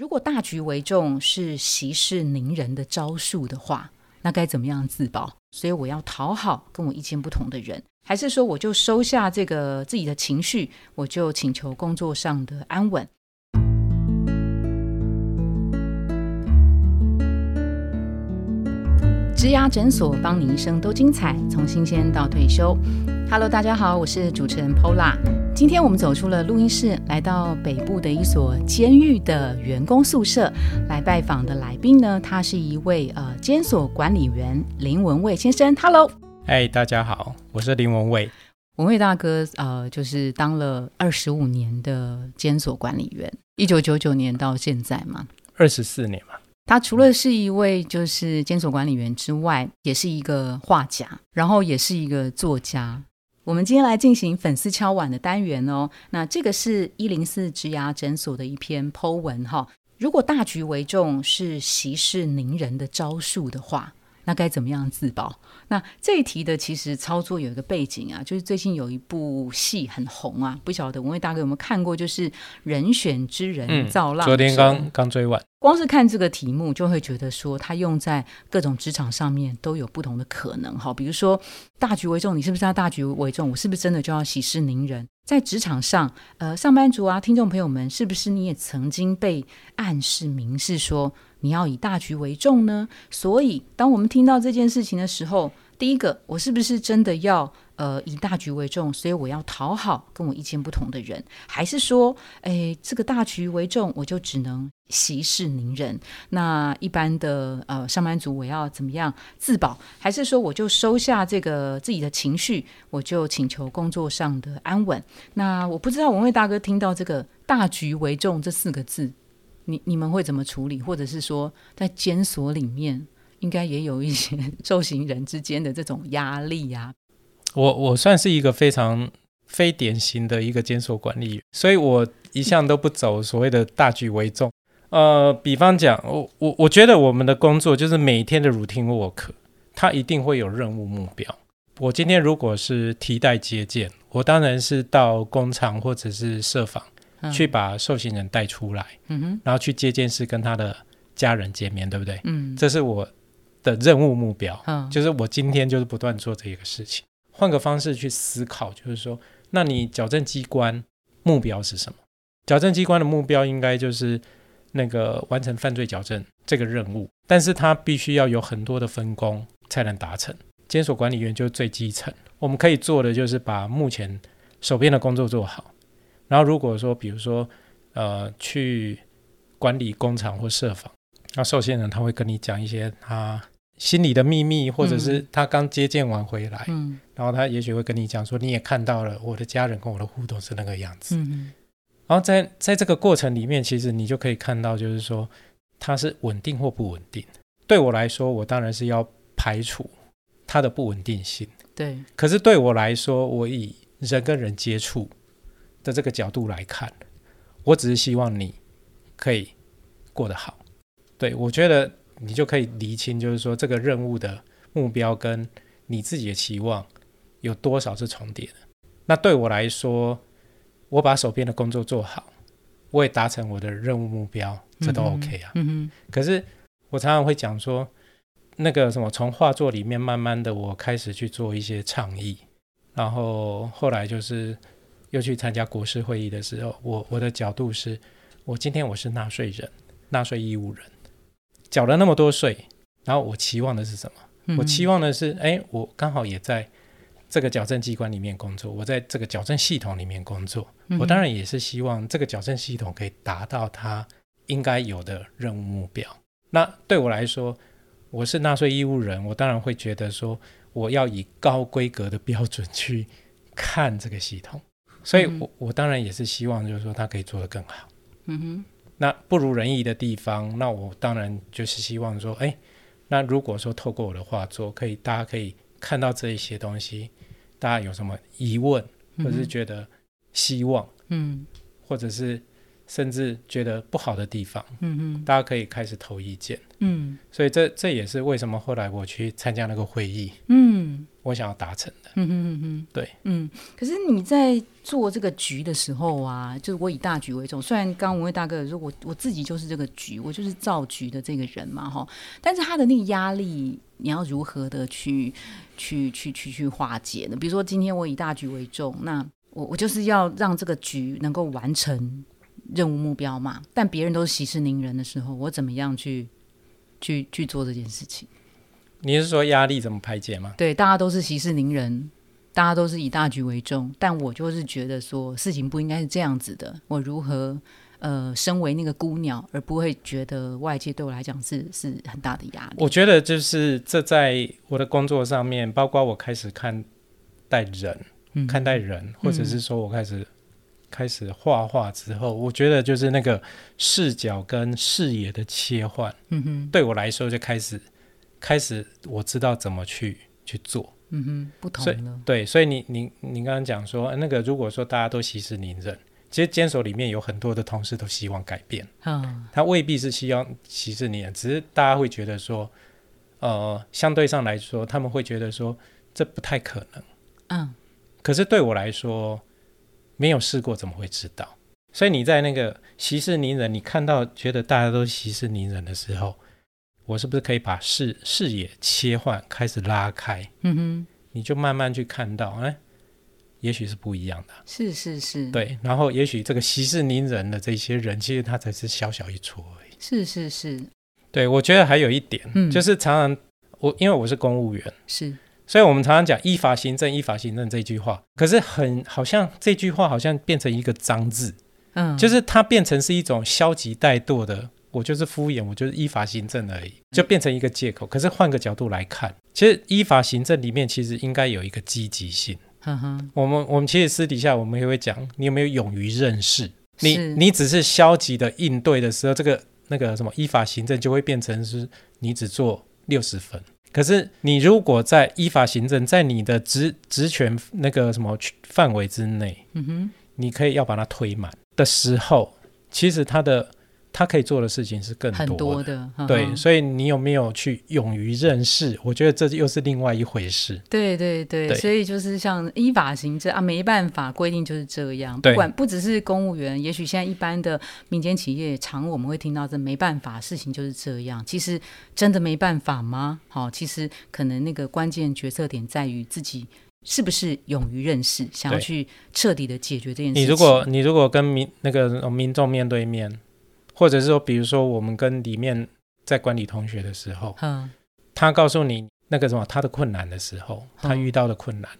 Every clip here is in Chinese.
如果大局为重是息事宁人的招数的话，那该怎么样自保？所以我要讨好跟我意见不同的人，还是说我就收下这个自己的情绪，我就请求工作上的安稳？植牙诊所，帮你一生都精彩，从新鲜到退休。Hello，大家好，我是主持人 Pola。今天我们走出了录音室，来到北部的一所监狱的员工宿舍来拜访的来宾呢，他是一位呃监所管理员林文蔚先生。Hello，嗨，大家好，我是林文蔚。文蔚大哥，呃，就是当了二十五年的监所管理员，一九九九年到现在嘛，二十四年嘛。他除了是一位就是监所管理员之外，也是一个画家，然后也是一个作家。我们今天来进行粉丝敲碗的单元哦。那这个是一零四植牙诊所的一篇 Po 文哈。如果大局为重是息事宁人的招数的话，那该怎么样自保？那这一题的其实操作有一个背景啊，就是最近有一部戏很红啊，不晓得文蔚大哥有没有看过？就是人选之人造浪。昨天刚刚追完。光是看这个题目，就会觉得说，它用在各种职场上面都有不同的可能哈。比如说，大局为重，你是不是要大局为重？我是不是真的就要息事宁人？在职场上，呃，上班族啊，听众朋友们，是不是你也曾经被暗示、明示说你要以大局为重呢？所以，当我们听到这件事情的时候，第一个，我是不是真的要？呃，以大局为重，所以我要讨好跟我意见不同的人，还是说，哎，这个大局为重，我就只能息事宁人？那一般的呃上班族，我要怎么样自保？还是说，我就收下这个自己的情绪，我就请求工作上的安稳？那我不知道文蔚大哥听到这个“大局为重”这四个字，你你们会怎么处理？或者是说，在监所里面，应该也有一些 受刑人之间的这种压力呀？我我算是一个非常非典型的一个监所管理员，所以我一向都不走所谓的大局为重。呃，比方讲，我我我觉得我们的工作就是每天的 routine work，它一定会有任务目标。我今天如果是替代接见，我当然是到工厂或者是设访去把受刑人带出来，嗯哼，然后去接见室跟他的家人见面，对不对？嗯，这是我的任务目标，嗯，就是我今天就是不断做这个事情。换个方式去思考，就是说，那你矫正机关目标是什么？矫正机关的目标应该就是那个完成犯罪矫正这个任务，但是它必须要有很多的分工才能达成。监所管理员就是最基层，我们可以做的就是把目前手边的工作做好。然后如果说，比如说，呃，去管理工厂或设防，那受限人他会跟你讲一些他。心里的秘密，或者是他刚接见完回来，嗯，然后他也许会跟你讲说，你也看到了我的家人跟我的互动是那个样子，嗯，然后在在这个过程里面，其实你就可以看到，就是说他是稳定或不稳定。对我来说，我当然是要排除他的不稳定性，对。可是对我来说，我以人跟人接触的这个角度来看，我只是希望你可以过得好。对我觉得。你就可以厘清，就是说这个任务的目标跟你自己的期望有多少是重叠的。那对我来说，我把手边的工作做好，我也达成我的任务目标，这都 OK 啊。可是我常常会讲说，那个什么，从画作里面慢慢的，我开始去做一些倡议，然后后来就是又去参加国事会议的时候，我我的角度是，我今天我是纳税人，纳税义务人。缴了那么多税，然后我期望的是什么？我期望的是，哎，我刚好也在这个矫正机关里面工作，我在这个矫正系统里面工作，我当然也是希望这个矫正系统可以达到它应该有的任务目标。那对我来说，我是纳税义务人，我当然会觉得说，我要以高规格的标准去看这个系统，所以我我当然也是希望，就是说他可以做得更好。嗯哼。那不如人意的地方，那我当然就是希望说，哎，那如果说透过我的画作，可以大家可以看到这一些东西，大家有什么疑问，或者是觉得希望，嗯，或者是甚至觉得不好的地方，嗯嗯，大家可以开始投意见，嗯，所以这这也是为什么后来我去参加那个会议，嗯，我想要达成的。嗯哼嗯哼，对，嗯。可是你在做这个局的时候啊，就是我以大局为重。虽然刚刚文蔚大哥说，我我自己就是这个局，我就是造局的这个人嘛，哈。但是他的那个压力，你要如何的去去去去去化解呢？比如说今天我以大局为重，那我我就是要让这个局能够完成任务目标嘛。但别人都是息事宁人的时候，我怎么样去去去做这件事情？你是说压力怎么排解吗？对，大家都是息事宁人，大家都是以大局为重，但我就是觉得说事情不应该是这样子的。我如何呃，身为那个孤鸟，而不会觉得外界对我来讲是是很大的压力？我觉得就是这在我的工作上面，包括我开始看待人，嗯看待人，或者是说我开始开始画画之后，我觉得就是那个视角跟视野的切换，嗯哼，对我来说就开始开始我知道怎么去去做。嗯哼，不同了，对，所以你你你刚刚讲说呃那个，如果说大家都息事宁人，其实坚守里面有很多的同事都希望改变，嗯他未必是希望息事宁人，只是大家会觉得说，呃，相对上来说，他们会觉得说这不太可能。嗯可是对我来说，没有试过怎么会知道？所以你在那个息事宁人，你看到觉得大家都息事宁人的时候，我是不是可以把视视野切换，开始拉开？嗯哼，你就慢慢去看到，哎，也许是不一样的。是是是，，对，然后也许这个息事宁人的这些人，其实他才是小小一撮而已。是是是。对，我觉得还有一点，嗯。就是常常我因为我是公务员，是，所以我们常常讲依法行政，依法行政这句话，可是很好像这句话好像变成一个脏字，嗯，就是它变成是一种消极怠惰的，我就是敷衍，我就是依法行政而已，就变成一个借口。可是换个角度来看，其实依法行政里面其实应该有一个积极性。哼哼，我们我们其实私底下我们也会讲，你有没有勇于认识？你你只是消极的应对的时候，这个那个什么依法行政就会变成是你只做六十分。可是你如果在依法行政，在你的职职权那个什么范围之内，嗯哼，你可以要把它推满的时候，其实它的他可以做的事情是更很多多的，哼对，所以你有没有去勇于认识？我觉得这又是另外一回事。对对对，对所以就是像依法行政啊，没办法，规定就是这样。对不管不只是公务员，也许现在一般的民间企业，常我们会听到这没办法，事情就是这样。其实真的没办法吗？好、其实可能那个关键决策点在于自己是不是勇于认识，想要去彻底的解决这件事情。你如果你如果跟民那个呃民众面对面，或者是说，比如说我们跟里面在管理同学的时候，嗯。他告诉你那个什么他的困难的时候，他嗯遇到的困难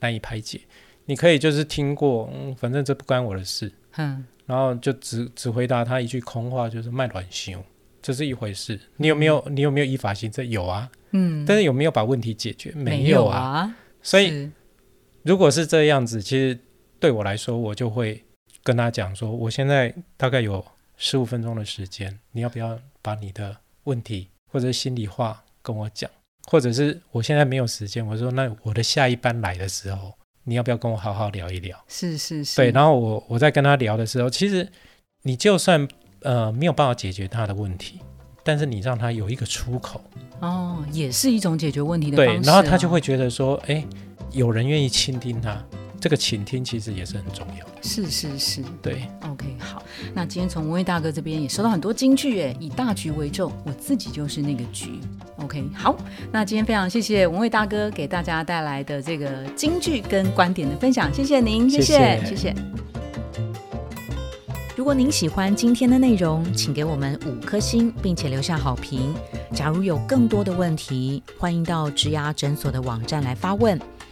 难以排解，你可以就是听过，嗯，反正这不关我的事，嗯。然后就只只回答他一句空话，就是卖卵修，这是一回事。你有没有你有没有依法行政？有啊，嗯，但是有没有把问题解决？没有啊。啊，所以如果是这样子，其实对我来说，我就会跟他讲说，我现在大概有十五分钟的时间，你要不要把你的问题或者心里话跟我讲？或者是我现在没有时间，我说那我的下一班来的时候，你要不要跟我好好聊一聊？是是是，对，然后我我在跟他聊的时候，其实你就算呃没有办法解决他的问题，但是你让他有一个出口，哦，也是一种解决问题的对方，式、啊。然后他就会觉得说，哎，有人愿意倾听他，这个倾听其实也是很重要的。是是是。对，OK，好，那今天从文蔚大哥这边也收到很多金句，哎，以大局为重，我自己就是那个局。OK，好，那今天非常谢谢文蔚大哥给大家带来的这个金句跟观点的分享，谢谢您，谢谢谢谢谢。如果您喜欢今天的内容，请给我们五颗星，并且留下好评。假如有更多的问题，欢迎到植牙诊所的网站来发问。